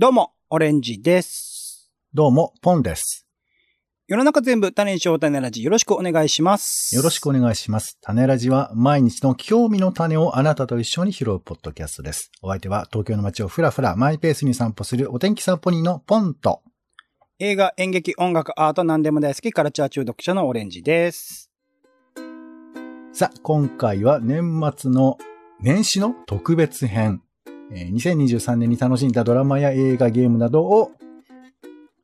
どうも、オレンジです。どうも、ポンです。世の中全部種にしよう種ラジよろしくお願いします。よろしくお願いします。種ラジは毎日の興味の種をあなたと一緒に拾うポッドキャストです。お相手は東京の街をふらふらマイペースに散歩するお天気散歩人のポンと。映画、演劇、音楽、アート何でも大好きカルチャー中毒者のオレンジです。さあ、今回は年末の年始の特別編。えー2023年に楽しんだドラマや映画、ゲームなどを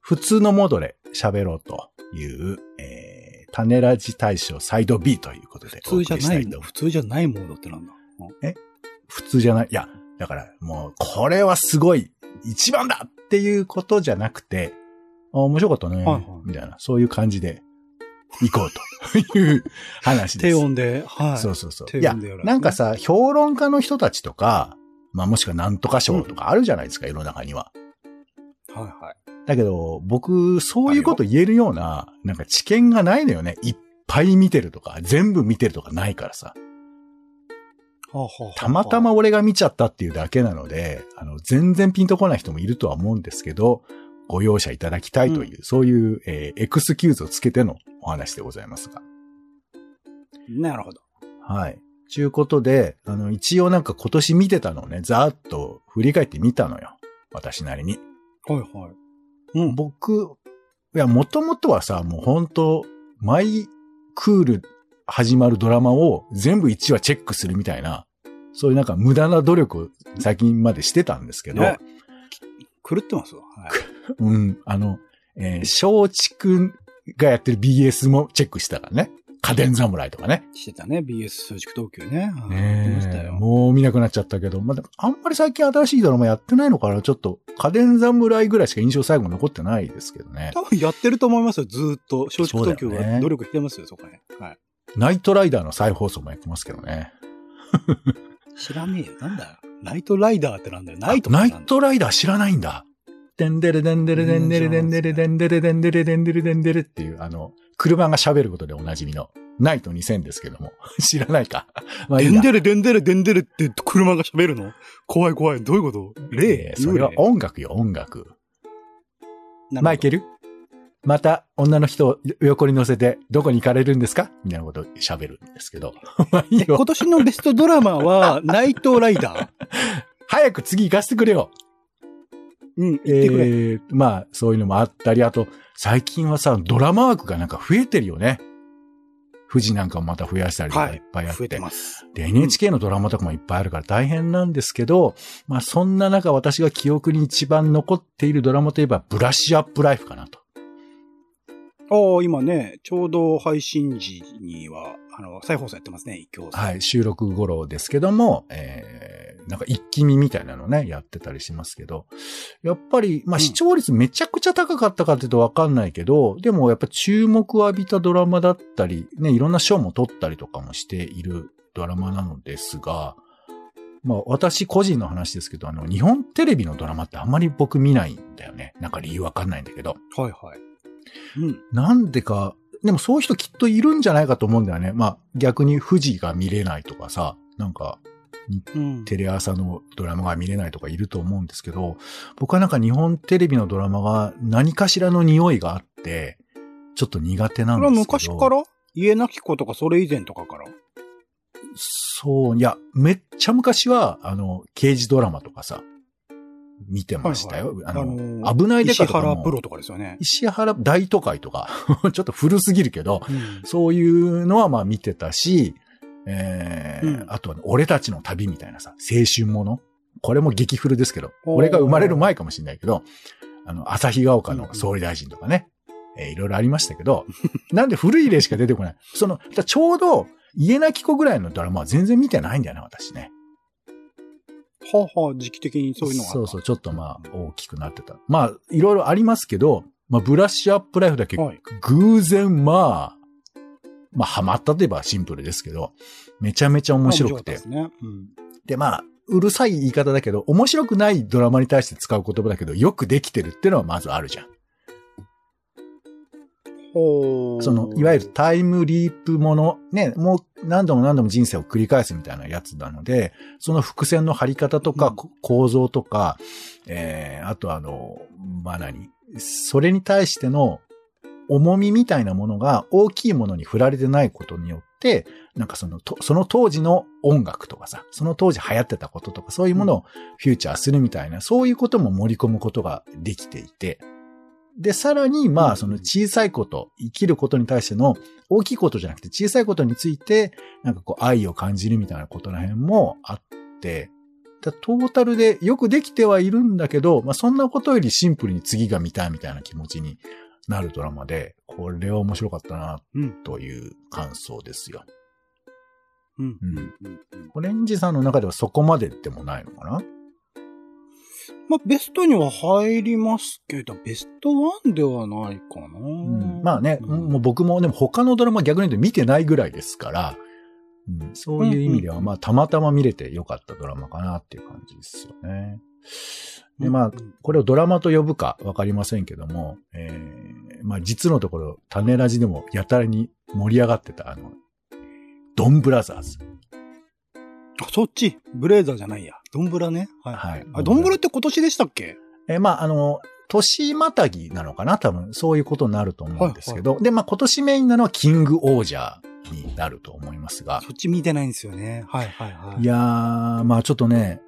普通のモードで喋ろうという、えー、種ラジ大賞サイド B ということでお普通じゃない普通じゃないモードってなんだ？普通じゃない？いや、だからもう、これはすごい、一番だっていうことじゃなくて、あ面白かったね、はいはいみたいな、そういう感じで行こうという話です。低音で、はい。そうそうそう。いやなんかさ、評論家の人たちとか、まあもしくはなんとか賞とかあるじゃないですか、世の中には。はいはい。だけど、僕、そういうこと言えるような、なんか知見がないのよね。いっぱい見てるとか、全部見てるとかないからさ。たまたま俺が見ちゃったっていうだけなので、あの、全然ピンとこない人もいるとは思うんですけど、ご容赦いただきたいという、そういう、えーエクスキューズをつけてのお話でございますが。なるほど。はい。ちゅうことで、あの、一応なんか今年見てたのをね、ざーっと振り返ってみたのよ。私なりに。はいはい。うん。僕、いや、もともとはさ、もう本当マイクール始まるドラマを全部1話チェックするみたいな、そういうなんか無駄な努力を最近までしてたんですけど、ね狂ってますわ。はい。うん、あの、えー、松竹がやってる BS もチェックしてたからね。家電侍とかね。してたね。BS 松竹東急ね。ね。もう見なくなっちゃったけど、まあ、あんまり最近新しいドラマやってないのかなちょっと家電侍ぐらいしか印象最後残ってないですけどね。多分やってると思いますよ。ずーっと。松竹東急そうだよねが努力してますよ、そこね。はい。ナイトライダーの再放送もやってますけどね。知らねえよ。なんだよ。ナイトライダーってなんだよ。ナイトナイトライダー知らないんだ。デンデレデンデレデンデレデンデレデンデレデンデレデンデレデンデレっていう、あの、車が喋ることでおなじみの、ナイト2000ですけども。知らないか？まあいいや。デンデレデンデレデンデレって車が喋るの？怖い怖い。どういうこと？え霊？ーそれは音楽よ、音楽。マイケル？また女の人を横に乗せてどこに行かれるんですか？みたいなことを喋るんですけど。今年のベストドラマは、ナイトライダー？早く次行かせてくれよ。うん、言ってくれ。えーまあ、そういうのもあったり、あと、最近はさ、ドラマ枠がなんか増えてるよね。富士なんかもまた増やしたりとはいかいっぱいあって。増えてます。で、NHK のドラマとかもいっぱいあるから大変なんですけど、まあそんな中私が記憶に一番残っているドラマといえば、ブラッシュアップライフかなと。ああ、今ね、ちょうど配信時には、あの、再放送やってますね、一挙。はい、収録頃ですけども、えー、なんか一気見みたいなのね、やってたりしますけど、やっぱり、まあうん視聴率めちゃくちゃ高かったかっていうとわかんないけど、でもやっぱ注目を浴びたドラマだったり、ね、いろんな賞も取ったりとかもしているドラマなのですが、まあ私個人の話ですけど、あの、日本テレビのドラマってあんまり僕見ないんだよね。なんか理由わかんないんだけど。はいはい。うん。なんでか、でもそういう人きっといるんじゃないかと思うんだよね。まあ逆に富士が見れないとかさ、なんかうん。テレ朝のドラマが見れないとかいると思うんですけど、僕はなんか日本テレビのドラマが何かしらの匂いがあって、ちょっと苦手なんですけど。昔から？家なき子とかそれ以前とかから？そう、いや、めっちゃ昔は、あの、刑事ドラマとかさ、見てましたよ。あの、ー危ないデカとかも。石原プロとかですよね。石原大都会とか、ちょっと古すぎるけど、うん。そういうのはまあ見てたし、えーうんあとは、ね、俺たちの旅みたいなさ、青春もの。これも激古ですけど、俺が生まれる前かもしれないけど、あの、旭ヶ丘の総理大臣とかね、えーいろいろありましたけど、なんで古い例しか出てこない。その、ちょうど、家なき子ぐらいのドラマは全然見てないんだよね、私ね。はあはあ、時期的にそういうのが。そうそう、ちょっとまあ、大きくなってた。まあ、いろいろありますけど、まあ、ブラッシュアップライフだけ、はい偶然まあ、まあ、ハマったといえばシンプルですけど、めちゃめちゃ面白くて。ですね。うん。で、まあ、うるさい言い方だけど、面白くないドラマに対して使う言葉だけど、よくできてるっていうのはまずあるじゃん。その、いわゆるタイムリープもの、ね、もう何度も何度も人生を繰り返すみたいなやつなので、その伏線の張り方とか、うんこ構造とか、えー、あとあの、まあ、何？それに対しての重みみたいなものが大きいものに振られてないことによって、なんかその、とその当時の音楽とかさ、その当時流行ってたこととか、そういうものをフューチャーするみたいな、そういうことも盛り込むことができていて、で、さらに、まあ、うん。その小さいこと、生きることに対しての大きいことじゃなくて小さいことについて、なんかこう愛を感じるみたいなことら辺もあって、だトータルでよくできてはいるんだけど、まあそんなことよりシンプルに次が見たいみたいな気持ちになるドラマで、これは面白かったな、うん。という感想ですよ。うん。ううんん。うん。オレンジさんの中ではそこまででもないのかな？まあ、ベストには入りますけど、ベストワンではないかな。うんまあね、うんもう僕もでも他のドラマ逆に言うと見てないぐらいですから、うん、そういう意味では、まあたまたま見れてよかったドラマかなっていう感じですよね。で、まあ、これをドラマと呼ぶかわかりませんけども、えー、まあ実のところ、種ラジでもやたらに盛り上がってた、あの、ドンブラザーズ。あ、そっち。ブレーザーじゃないや。ドンブラね。はい。はいあ、ドンブラって今年でしたっけ？えーまあ、あの、年またぎなのかな？多分、そういうことになると思うんですけど、で、まあ今年メインなのはキングオージャーになると思いますが、そっち見てないんですよね。はいはいはい。いやー、まあちょっとね、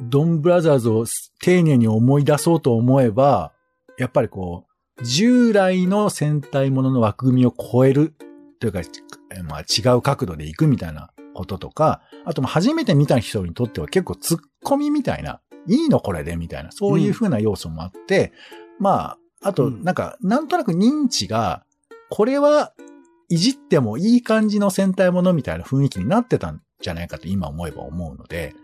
ドンブラザーズを丁寧に思い出そうと思えば、やっぱりこう、従来の戦隊ものの枠組みを超える、というか、えまあ違う角度で行くみたいなこととか、あと初めて見た人にとっては結構突っ込みみたいな、いいのこれでみたいな、そういう風な要素もあって、まあ、あと、うん。なんか、なんとなく認知が、これはいじってもいい感じの戦隊ものみたいな雰囲気になってたんじゃないかと今思えば思うので、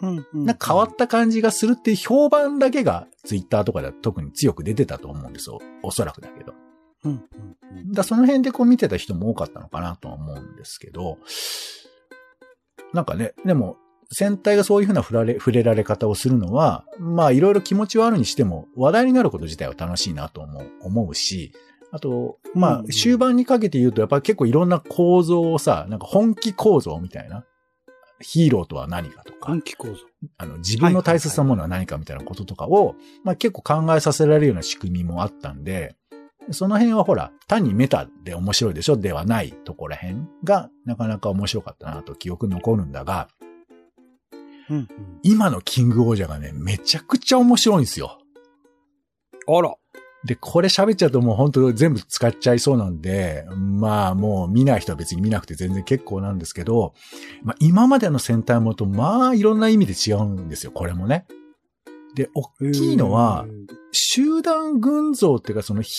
うんうんなんか変わった感じがするっていう評判だけがツイッターとかでは特に強く出てたと思うんですよ。おそらくだけど。うんうんうんだその辺でこう見てた人も多かったのかなとは思うんですけど、なんかね、でも、戦隊がそういうふうな触られ、触れられ方をするのは、まあいろいろ気持ちはあるにしても、話題になること自体は楽しいなと思う、思うし、あと、まあうん終盤にかけて言うと、やっぱり結構いろんな構造をさ、なんか本気構造みたいな、ヒーローとは何かとか。あの、自分の大切なものは何かみたいなこととかを、まあ結構考えさせられるような仕組みもあったんで、その辺はほら、単にメタで面白いでしょ？ではないところら辺がなかなか面白かったなと記憶に残るんだが、うんうん。今のキングオージャーがね、めちゃくちゃ面白いんですよ。あら。で、これ喋っちゃうともう本当全部使っちゃいそうなんで、まあもう見ない人は別に見なくて全然結構なんですけど、まあ今までの戦隊ものとまあいろんな意味で違うんですよ、これもね。で、大きいのは、集団群像っていうかそのひ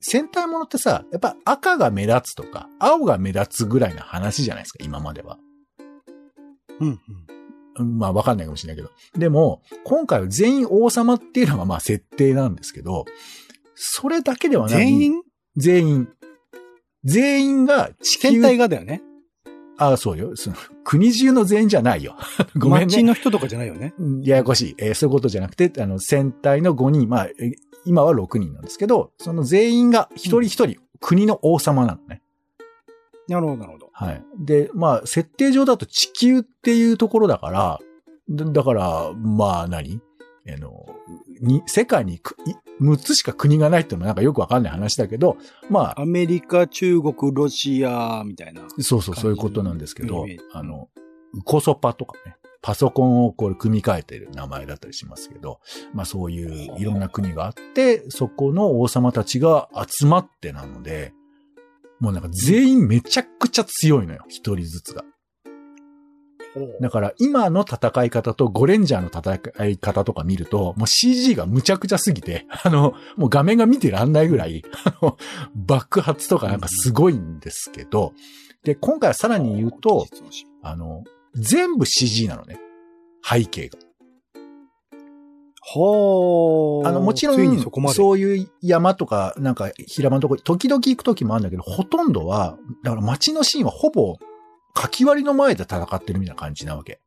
戦隊ものってさ、やっぱ赤が目立つとか、青が目立つぐらいの話じゃないですか、今までは。うんうん。うんまあわかんないかもしれないけど。でも、今回は全員王様っていうのがまあ設定なんですけど、それだけではない。全員？全員。全員が地球戦隊がだよね。ああ、そうよ。その、国中の全員じゃないよ。ごめんね。街の人とかじゃないよね。うんややこしい。えーそういうことじゃなくて、あの、戦隊の5人、まあ、えー今は6人なんですけど、その全員が一人一人、国の王様なのね。なるほど、なるほど。はい。で、まあ、設定上だと地球っていうところだから、だだから、まあ何、あの、に、世界にくい6つしか国がないっていうのはなんかよくわかんない話だけど、まあ、アメリカ、中国、ロシア、みたいな。そうそう、そういうことなんですけどあの、ウコソパとかね、パソコンをこれ組み替えてる名前だったりしますけど、まあそういういろんな国があって、そこの王様たちが集まってなので、もうなんか全員めちゃくちゃ強いのよ、一人ずつが。だから今の戦い方とゴレンジャーの戦い方とか見ると、もう CG がむちゃくちゃすぎて、あの、もう画面が見てらんないぐらい、あの、爆発とかなんかすごいんですけど、で、今回はさらに言うと、あの、全部 CG なのね。背景が。はあ。あの、もちろん、で。そういう山とか、なんか、平場のとこ、時々行く時もあるんだけど、ほとんどは、だから街のシーンはほぼ、かき割りの前で戦ってるみたいな感じなわけ。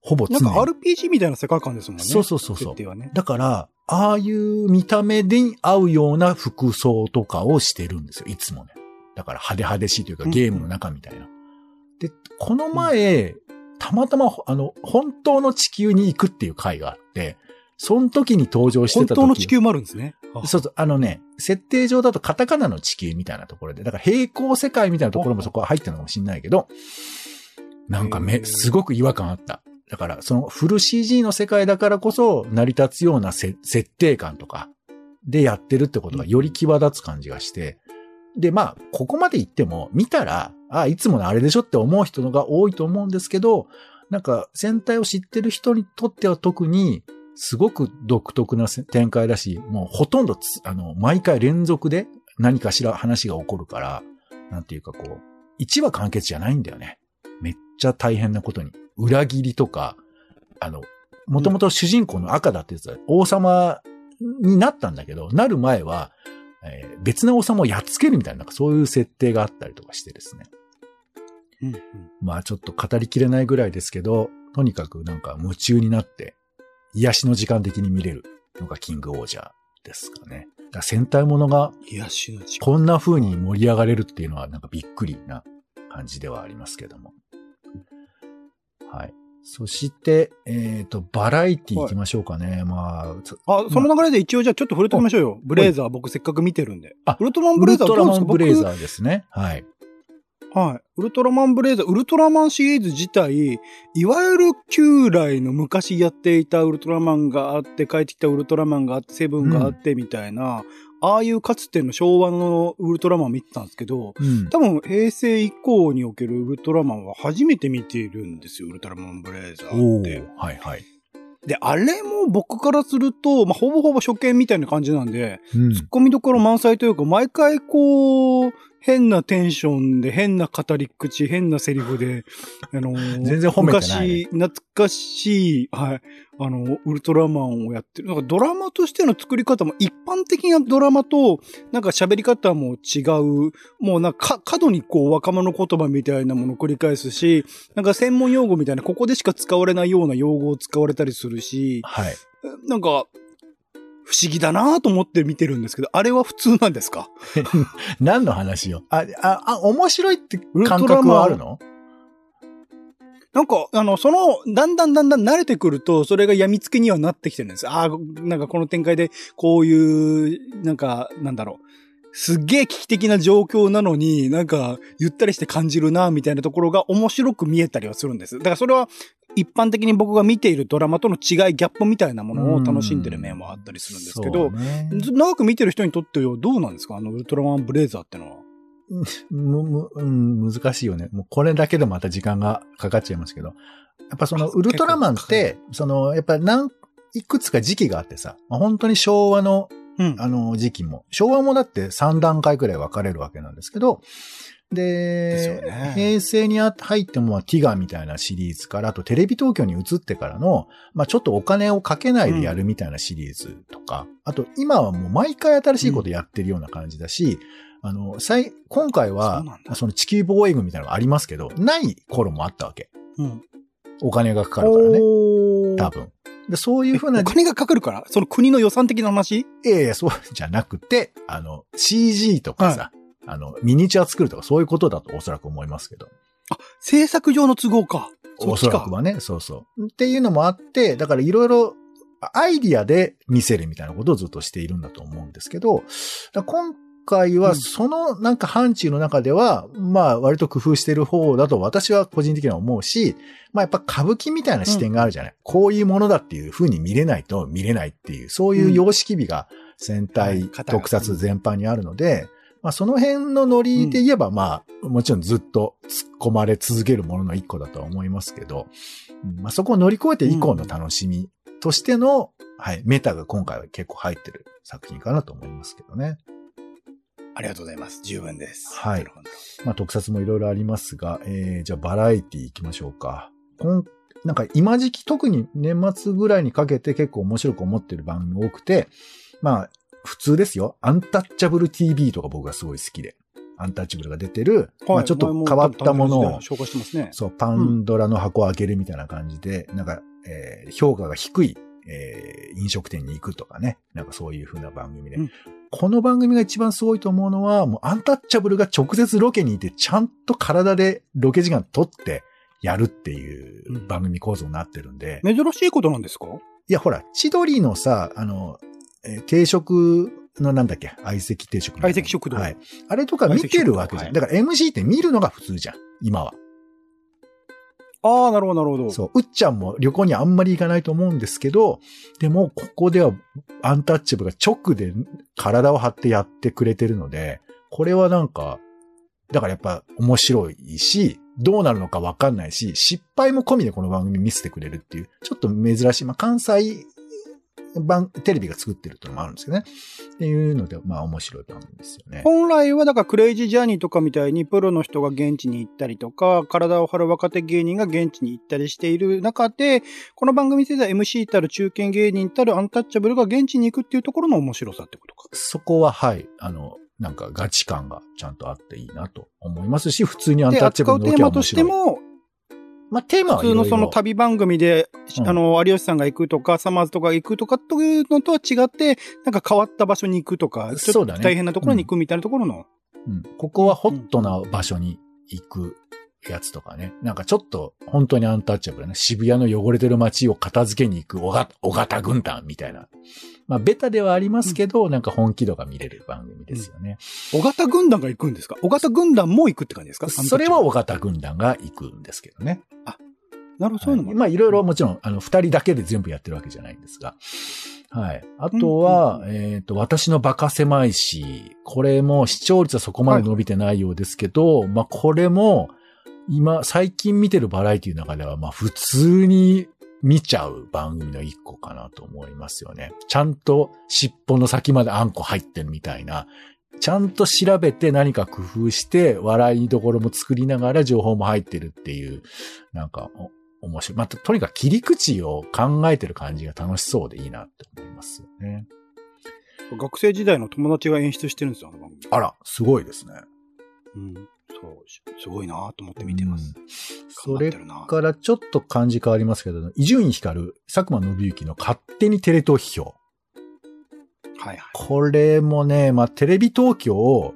ほぼ常に。なんか RPG みたいな世界観ですもんね。そうそうそうそうね。だから、ああいう見た目で合うような服装とかをしてるんですよ、いつもね。だから派手派手しいというかうんゲームの中みたいな。で、この前、たまたま、あの、本当の地球に行くっていう回があって、その時に登場して本た時当の地球もあるんですね。あそうそう、あのね、設定上だとカタカナの地球みたいなところで、だから平行世界みたいなところもそこは入ってるのかもしれないけど、なんかめ、すごく違和感あった。だから、そのフル CG の世界だからこそ成り立つようなせ設定感とかでやってるってことがより際立つ感じがして、で、まあ、ここまで言っても、見たら、あいつものあれでしょって思う人のが多いと思うんですけど、なんか、戦隊を知ってる人にとっては特に、すごく独特なせ展開だし、もうほとんどつ、あの、毎回連続で何かしら話が起こるから、なんていうかこう、1話完結じゃないんだよね。めっちゃ大変なことに。裏切りとか、あの、もともと主人公の赤だってやつは王様になったんだけど、なる前は、えー別な王様をやっつけるみたいな、なんかそういう設定があったりとかしてですね。うんうんまあちょっと語りきれないぐらいですけど、とにかくなんか夢中になって、癒しの時間的に見れるのがキングオージャーですかね。だ戦隊ものが癒しの時間。こんな風に盛り上がれるっていうのはなんかびっくりな感じではありますけども。はい。そして、えっ、と、バラエティ行きましょうかね。まあ、つあ、その流れで一応じゃあちょっと触れておきましょうよ。ブレイザー僕せっかく見てるんで。あウルトラマンウブレイザールトラマンブレイザーーですね。はい。はい。ウルトラマンブレイザー、ウルトラマンシリーズ自体、いわゆる旧来の昔やっていたウルトラマンがあって、帰ってきたウルトラマンがあって、セブンがあってみたいな、ああいうかつての昭和のウルトラマン見てたんですけど、うん。多分平成以降におけるウルトラマンは初めて見ているんですよ、ウルトラマンブレイザおーってー。はいはい。で、あれも僕からすると、まあ、ほぼほぼ初見みたいな感じなんで、うんツッコミどころ満載というか、毎回こう、変なテンションで、変な語り口、変なセリフで、あのー 全然褒めてないね昔、懐かしい、はい、あの、ウルトラマンをやってる。なんかドラマとしての作り方も、一般的なドラマと、なんか喋り方も違う、もうなんかか、過度にこう、若者言葉みたいなものを繰り返すし、なんか専門用語みたいな、ここでしか使われないような用語を使われたりするし、はい。なんか、不思議だなと思って見てるんですけど、あれは普通なんですか？何の話よ？あ、あ、あ、面白いって感覚はあるの？なんか、あの、その、だんだんだんだん慣れてくると、それが病みつきにはなってきてるんです。ああ、なんかこの展開で、こういう、なんか、なんだろう。すっげえ危機的な状況なのに、なんか、ゆったりして感じるな、みたいなところが面白く見えたりはするんです。だからそれは、一般的に僕が見ているドラマとの違い、ギャップみたいなものを楽しんでる面はあったりするんですけど、ねず長く見てる人にとってはどうなんですか？あの、ウルトラマンブレイザーってのは。む、む、うん、難しいよね。もうこれだけでまた時間がかかっちゃいますけど。やっぱそのあウルトラマンって、その、やっぱ何、いくつか時期があってさ、まあ本当に昭和の、うん。あの時期も、昭和もだって3段階くらい分かれるわけなんですけど、でで、ね平成にあ入っても、まあティガみたいなシリーズから、あとテレビ東京に移ってからの、まあちょっとお金をかけないでやるみたいなシリーズとか、あと今はもう毎回新しいことやってるような感じだし、あの、最、今回はそその地球防衛軍みたいなのがありますけど、ない頃もあったわけ。うん。お金がかかるからね。多分。でそういうふうなお、金がかかるから？その国の予算的な話？いやいや、そうじゃなくて、あの、CG とかさ、あの、ミニチュア作るとかそういうことだとおそらく思いますけど。制作上の都合か。そお。そらくはね、そうそう。っていうのもあって、だからいろいろアイディアで見せるみたいなことをずっとしているんだと思うんですけど、今回うんはそのなんか範疇の中では、まあ割と工夫してる方だと私は個人的には思うし、まあやっぱ歌舞伎みたいな視点があるじゃない。こういうものだっていう風に見れないと見れないっていう、そういう様式美が戦はい隊特撮全般にあるので、まあその辺のノリで言えば、まあもちろんずっと突っ込まれ続けるものの一個だとは思いますけど、うんまあそこを乗り越えて以降の楽しみとしての、はい、メタが今回は結構入ってる作品かなと思いますけどね。ありがとうございます。十分です。はいまあ特撮もいろいろありますが、えー、じゃあバラエティ行きましょうか。こんなんか今時期特に年末ぐらいにかけて結構面白く思ってる番組多くて、まあ普通ですよ。アンタッチャブル TV とか僕がすごい好きで。アンタッチャブルが出てる、まあちょっと変わったものを紹介してますね。そう、パンドラの箱を開けるみたいな感じで、なんか、えー評価が低い、えー飲食店に行くとかね。なんかそういう風な番組で。うんこの番組が一番すごいと思うのは、もうアンタッチャブルが直接ロケにいて、ちゃんと体でロケ時間取ってやるっていう番組構造になってるんで。珍しいことなんですか？いや、ほら、千鳥のさ、あの、えー定食のなんだっけ？相席定食相席食堂はい。あれとか見てるわけじゃん。だから MC って見るのが普通じゃん。今は。ああ、なるほど、なるほど。そう。うっちゃんも旅行にあんまり行かないと思うんですけど、でも、ここではアンタッチャブルが直で体を張ってやってくれてるので、これはなんか、だからやっぱ面白いし、どうなるのかわかんないし、失敗も込みでこの番組見せてくれるっていう、ちょっと珍しい。まあ、関西版、テレビが作ってるっていうのもあるんですけどね。っていうので、まあ面白い番組ですよね。本来はだからクレイジージャーニーとかみたいにプロの人が現地に行ったりとか、体を張る若手芸人が現地に行ったりしている中で、この番組では MC たる中堅芸人たるアンタッチャブルが現地に行くっていうところの面白さってことか。そこは、はい、あの、なんかガチ感がちゃんとあっていいなと思いますし、普通にアンで、タッチャブ扱うテールのロケは面マとして。も、まあ、テーマは普通のその旅番組で、うん。あの、有吉さんが行くとか、サマーズとか行くとかというのとは違って、なんか変わった場所に行くとか、ちょっと大変なところに行くみたいなところの、うん、ここはホットな場所に行くやつとかね。なんかちょっと本当にアンタッチャブルなね。渋谷の汚れてる街を片付けに行く小型小型軍団みたいな。まあベタではありますけど、なんか本気度が見れる番組ですよね。小型軍団が行くんですか？小型軍団も行くって感じですか？それは小型軍団が行くんですけどね。なるほど、そういうのも。まあいろいろもちろん、あの、二人だけで全部やってるわけじゃないんですが。はい。あとは、うんえっ、と、私のバカ狭いし、これも視聴率はそこまで伸びてないようですけど、まあこれも、今、最近見てるバラエティの中では、まあ普通に見ちゃう番組の一個かなと思いますよね。ちゃんと尻尾の先まであんこ入ってるみたいな、ちゃんと調べて何か工夫して、笑いどころも作りながら情報も入ってるっていう、なんか、お面白い。まあ、ととにかく切り口を考えてる感じが楽しそうでいいなって思いますよね。学生時代の友達が演出してるんですよ、あの番組。あら、すごいですね。うん。そう、しすごいなと思って見てます。うんそれからちょっと感じ変わりますけど、伊集院光、佐久間信之の勝手にテレ東批評。はいはい。これもね、まあ、テレビ東京、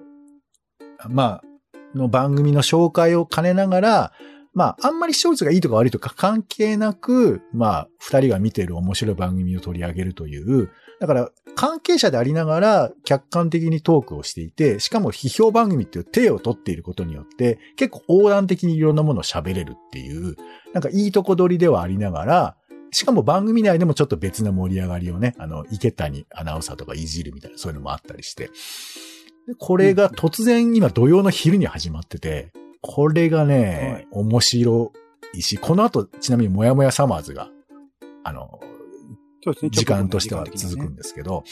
まあ、の番組の紹介を兼ねながら、まあ、あんまり視聴率がいいとか悪いとか関係なく、まあ、二人が見てる面白い番組を取り上げるという、だから、関係者でありながら客観的にトークをしていて、しかも批評番組っていう手を取っていることによって、結構横断的にいろんなものを喋れるっていう、なんかいいとこ取りではありながら、しかも番組内でもちょっと別な盛り上がりをね、あの、池谷アナウンサーとかいじるみたいな、そういうのもあったりして。でこれが突然今土曜の昼に始まってて、これがね、面白いし、この後ちなみにもやもやサマーズが、あの。時間としては続くんですけど、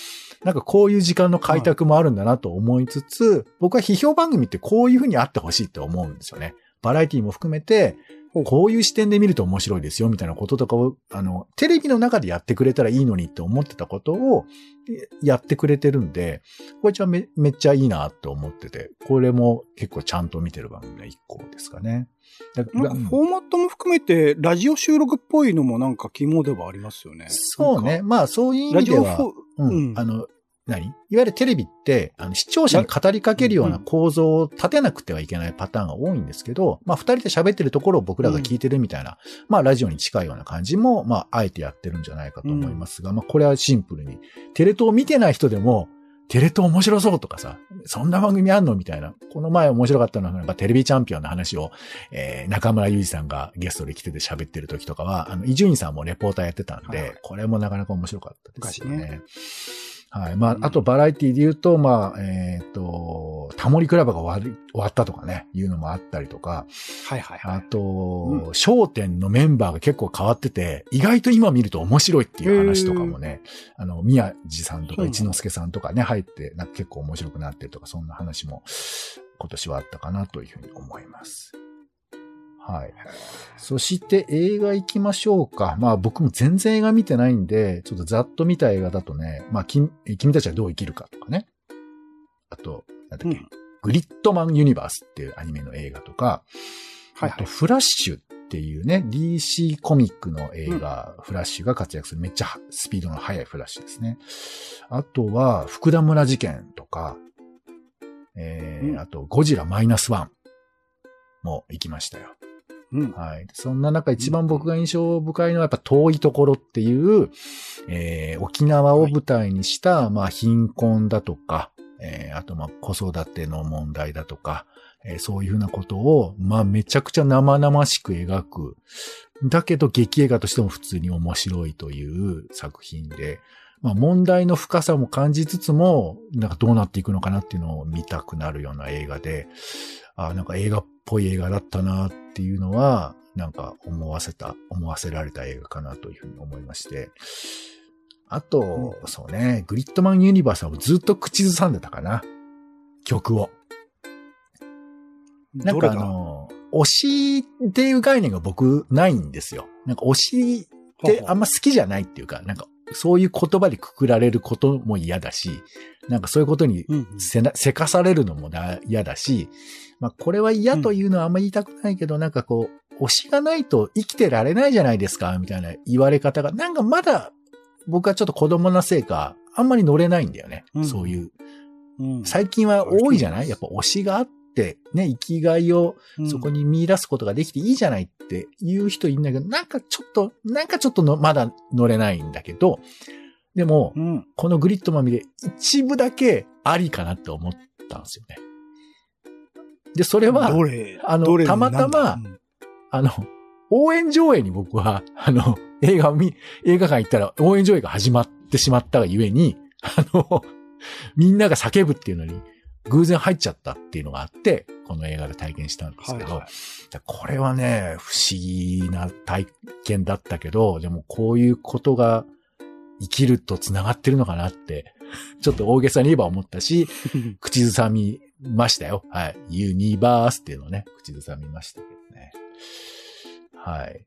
なんかこういう時間の開拓もあるんだなと思いつつ、僕は批評番組ってこういうふうにあってほしいって思うんですよね。バラエティも含めて、こういう視点で見ると面白いですよみたいなこととかを、あの、テレビの中でやってくれたらいいのにって思ってたことをえやってくれてるんで、これじゃめめっちゃいいなと思ってて、これも結構ちゃんと見てる番組の一個ですかね。だなんかフォーマットも含めて、ラジオ収録っぽいのもなんか肝ではありますよね。そうね。まあそういう意ラ味では。うん。うんあの、何？いわゆるテレビって、あの、視聴者に語りかけるような構造を立てなくてはいけないパターンが多いんですけど、まあ、二人で喋ってるところを僕らが聞いてるみたいな、まあ、ラジオに近いような感じも、まあ、あえてやってるんじゃないかと思いますが、まあ、これはシンプルに、テレ東見てない人でも、テレ東面白そうとかさ、そんな番組あんのみたいな。この前面白かったのは、テレビチャンピオンの話を、えー、中村祐二さんがゲストで来てて喋ってる時とかは、あの、伊集院さんもレポーターやってたんで、はいはいこれもなかなか面白かったですよね。はい。まあ、うんあとバラエティで言うと、まあ、えっ、と、タモリクラブが終わり終わったとかね、いうのもあったりとか、はいはいはい。あと、商店のメンバーが結構変わってて、意外と今見ると面白いっていう話とかもね、あの、宮地さんとか一之輔さんとかね、入って、なんか結構面白くなってるとか、そんな話も今年はあったかなというふうに思います。はい。そして映画行きましょうか。まあ僕も全然映画見てないんで、ちょっとざっと見た映画だとね、まあ君君たちはどう生きるかとかね。あと、なんだっけ、うんグリッドマンユニバースっていうアニメの映画とか、はいはいあと、。フラッシュっっていうね、DC コミックの映画、フラッシュが活躍するめっちゃスピードの速いフラッシュですね。あとは、福田村事件とか、えーうんあと、ゴジラマイナスワンも行きましたよ。うん。はい。そんな中一番僕が印象深いのはやっぱ遠いところっていう、えー沖縄を舞台にした、まあ貧困だとか、えーあとまあ子育ての問題だとか、えーそういうふうなことを、まあめちゃくちゃ生々しく描く。だけど劇映画としても普通に面白いという作品で、まあ問題の深さも感じつつも、なんかどうなっていくのかなっていうのを見たくなるような映画で、あなんか映画っぽい映画だったなっていうのは、なんか思わせた、思わせられた映画かなというふうに思いまして。あと、そうね、グリッドマンユニバースはずっと口ずさんでたかな。曲を。なんかあの、推しっていう概念が僕ないんですよ。なんか推しってあんま好きじゃないっていうか、なんかそういう言葉でくくられることも嫌だし、なんかそういうことにせな、せかされるのもな嫌だし、まあこれは嫌というのはあんま言いたくないけど、なんかこう、推しがないと生きてられないじゃないですか、みたいな言われ方が、なんかまだ僕はちょっと子供なせいか、あんまり乗れないんだよね。うん。そういう。うん。最近は多いじゃない？やっぱ推しがあって、ね、生きがいをそこに見出すことができていいじゃないって言う人いるんだけど、なんかちょっと、なんかちょっとのまだ乗れないんだけど、でも、うん。このグリッドマミで一部だけありかなって思ったんですよね。で、それは、あのたまたまなんだあの、応援上映に僕は、あの、映画を見、映画館行ったら応援上映が始まってしまったがゆえに、あの、みんなが叫ぶっていうのに偶然入っちゃったっていうのがあって、この映画で体験したんですけど、はいはいこれはね、不思議な体験だったけど、でもこういうことが生きると繋がってるのかなって、ちょっと大げさに言えば思ったし、口ずさみましたよ。はい。ユニバースっていうのをね、口ずさみましたけどね。はい。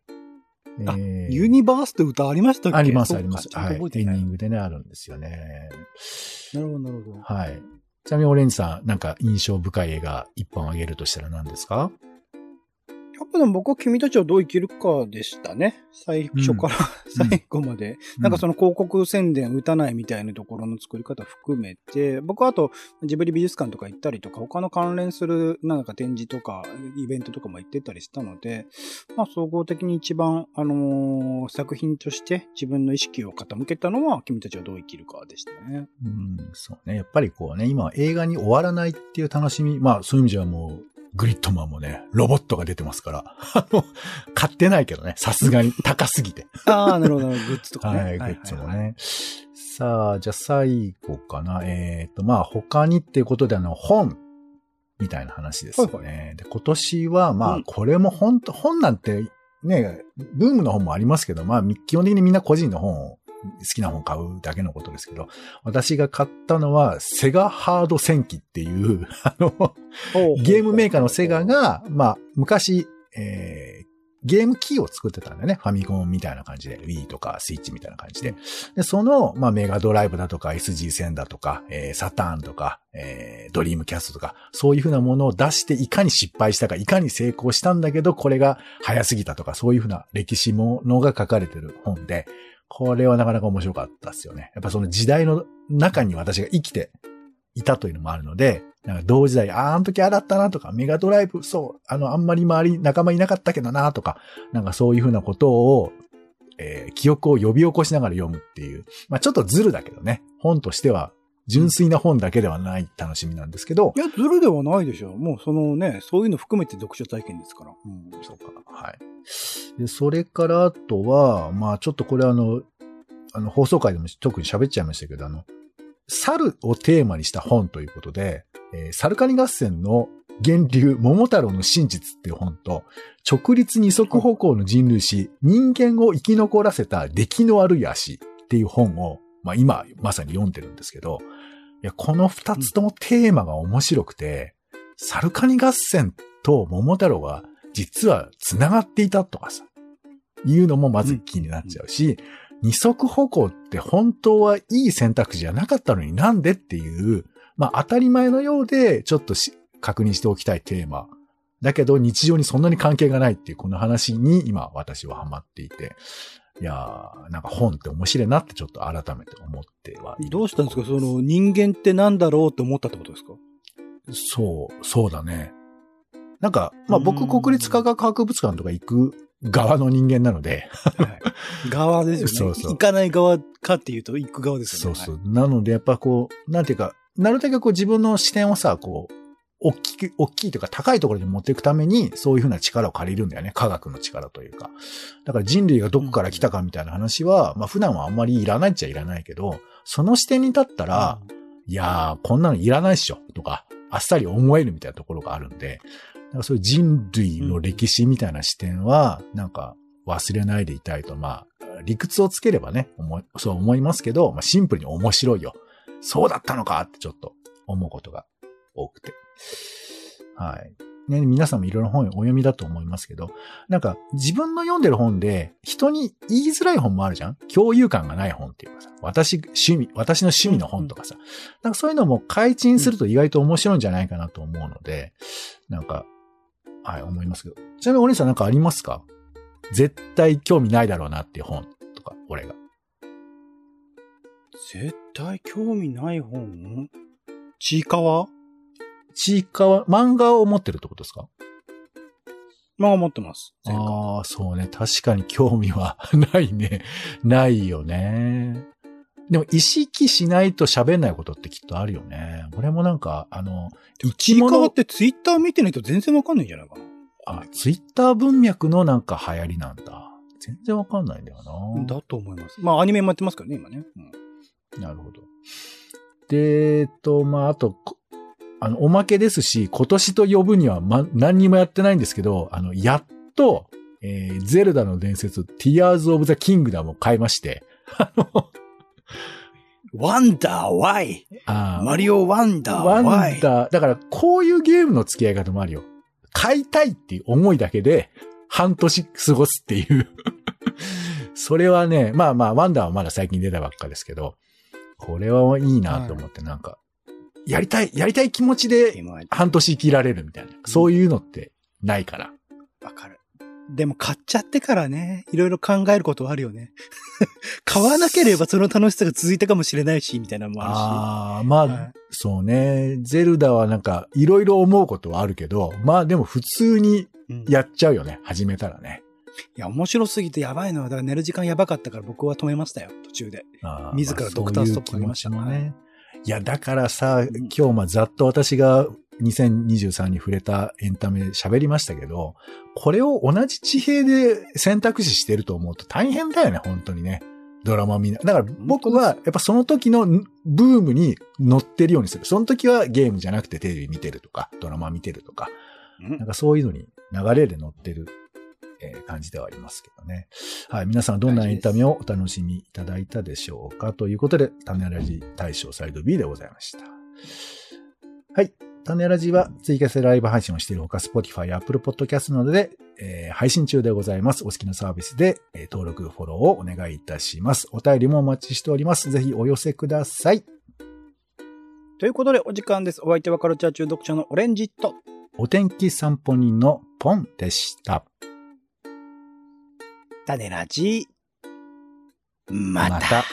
あえーユニバースって歌ありましたっけ？あります、あります。はい。エンディングでね、あるんですよね。なるほど、なるほど。はい。ちなみにオレンジさん、なんか印象深い映画一本あげるとしたら何ですか？やっぱでも僕は君たちはどう生きるかでしたね。最初から、最後まで。なんかその広告宣伝打たないみたいなところの作り方含めて、僕はあとジブリ美術館とか行ったりとか、他の関連するなんか展示とかイベントとかも行ってたりしたので、まあ総合的に一番、あのー作品として自分の意識を傾けたのは君たちはどう生きるかでしたね。うん、そうね。やっぱりこうね、今は映画に終わらないっていう楽しみ、まあそういう意味じゃもう、グリッドマンもね、ロボットが出てますから。あの、買ってないけどね、さすがに高すぎて。ああ、なるほど、グッズとかね。はい、グッズもね。さあ、じゃあ最後かな。えっ、と、まあ他にっていうことであの、本、みたいな話ですよね。はいで、今年は、まあ、うんこれも本当、本なんて、ね、ブームの本もありますけど、まあ、基本的にみんな個人の本を、好きな本買うだけのことですけど、私が買ったのは、セガハード戦記っていう、あの、ゲームメーカーのセガが、まあ、昔、えーゲームキーを作ってたんだよね。ファミコンみたいな感じで。Wii とかスイッチみたいな感じで。で、その、まあ、メガドライブだとか SG1000 だとか、えーサターンとか、えードリームキャストとか、そういうふうなものを出して、いかに失敗したか、いかに成功したんだけど、これが早すぎたとか、そういうふうな歴史ものが書かれてる本で、これはなかなか面白かったですよね。やっぱその時代の中に私が生きていたというのもあるので、なんか同時代、あーあの時あだったなとか、メガドライブ、そう、あの、あんまり周り仲間いなかったけどなとか、なんかそういうふうなことを、えー記憶を呼び起こしながら読むっていう。まあちょっとズルだけどね。本としては、純粋な本だけではない楽しみなんですけどい、や、ずるではないでしょう。もうそのね、そういうの含めて読書体験ですから。うん。そうか。はい。で、それからあとは、まあちょっとこれあの、あの放送回でも特に喋っちゃいましたけど、あの、猿をテーマにした本ということで、えーサルカニ合戦の源流、桃太郎の真実っていう本と、直立二足歩行の人類史、人間を生き残らせた出来の悪い足っていう本を、まあ今まさに読んでるんですけど、いや、この二つともテーマが面白くて、サルカニ合戦と桃太郎が実は繋がっていたとかさ、いうのもまず気になっちゃうし、二足歩行って本当はいい選択肢じゃなかったのになんでっていう、まあ当たり前のようでちょっと確認しておきたいテーマ。だけど日常にそんなに関係がないっていうこの話に今私はハマっていて、いやー、なんか本って面白いなってちょっと改めて思ってはどうしたんですか？その人間ってなんだろうって思ったってことですか？そう、そうだね。なんか、まあう僕ん国立科学博物館とか行く側の人間なので、はい。側ですよね。そうそう行かない側かっていうと行く側ですよね。そうそう。なのでやっぱこう、なんていうか、なるだけこう自分の視点をさ、こう、大きく、大きいというか高いところに持っていくために、そういうふうな力を借りるんだよね。科学の力というか。だから人類がどこから来たかみたいな話は、まあ普段はあんまりいらないっちゃいらないけど、その視点に立ったら、いやー、こんなのいらないっしょ、とか、あっさり思えるみたいなところがあるんで、なんかそういう人類の歴史みたいな視点は、なんか忘れないでいたいと、まあ、理屈をつければね、そう思いますけど、まあシンプルに面白いよ。そうだったのかってちょっと思うことが多くて。はい。ね、皆さんもいろいろ本をお読みだと思いますけど、なんか自分の読んでる本で人に言いづらい本もあるじゃん？共有感がない本っていうかさ、私、趣味、私の趣味の本とかさ、なんかそういうのも開陳すると意外と面白いんじゃないかなと思うので、なんか、はい、思いますけど。ちなみにお兄さんなんかありますか？絶対興味ないだろうなっていう本とか、俺が。絶対興味ない本？ちいかわ？ちいかわ、漫画を持ってるってことですか？まあ持ってます。ああ、そうね。確かに興味は ないね。ないよね。でも意識しないと喋んないことってきっとあるよね。俺もなんか、あの、生ちき物いかわっ、てツイッター見てないと全然わかんないんじゃないかな。あ、ツイッター文脈のなんか流行りなんだ。全然わかんないんだよな。だと思います。まあアニメもやってますからね、今ね。うんなるほど。で、えっと、まあ、あと、こあの、おまけですし、今年と呼ぶには、ま、何にもやってないんですけど、あの、やっと、えーゼルダの伝説、Tears of the Kingdom を買いまして、あの、ワンダー。ワイマリオワンダーワンワイダー、だから、こういうゲームの付き合い方もあるよ。買いたいっていう思いだけで、半年過ごすっていう。それはね、まあまあ、ワンダーはまだ最近出たばっかですけど、これはいいなと思って、なんか、やりたい、やりたい気持ちで半年生きられるみたいな。そういうのってないから。かる。でも買っちゃってからね、いろいろ考えることはあるよね。買わなければその楽しさが続いたかもしれないし、みたいなのもあああ、まあ、はいそうね。ゼルダはなんか、いろいろ思うことはあるけど、まあでも普通にるし。うんやっちゃうよね。始めたらね。いや、面白すぎてやばいのは、だから寝る時間やばかったから僕は止めましたよ、途中で。自らドクターストップかけましたね。いや、だからさ、今日まあざっと私が2023に触れたエンタメ喋りましたけど、これを同じ地平で選択肢してると思うと大変だよね、本当にね。ドラマ見な。だから僕はやっぱその時のブームに乗ってるようにする。その時はゲームじゃなくてテレビ見てるとか、ドラマ見てるとか、うんなんかそういうのに流れで乗ってる、えー感じではありますけどね。はい。皆さんどんなエンタメをお楽しみいただいたでしょうか？ということで、種ラジ大賞サイド B でございました。はい。種ラジは追加してライブ配信をしているほか、Spotify、Apple Podcast などで、えー配信中でございます。お好きなサービスで、えー登録、フォローをお願いいたします。お便りもお待ちしております。ぜひお寄せください。ということでお時間です。お相手はカルチャー中読者のオレンジと。お天気散歩人のポンでした。種ラジ。また。また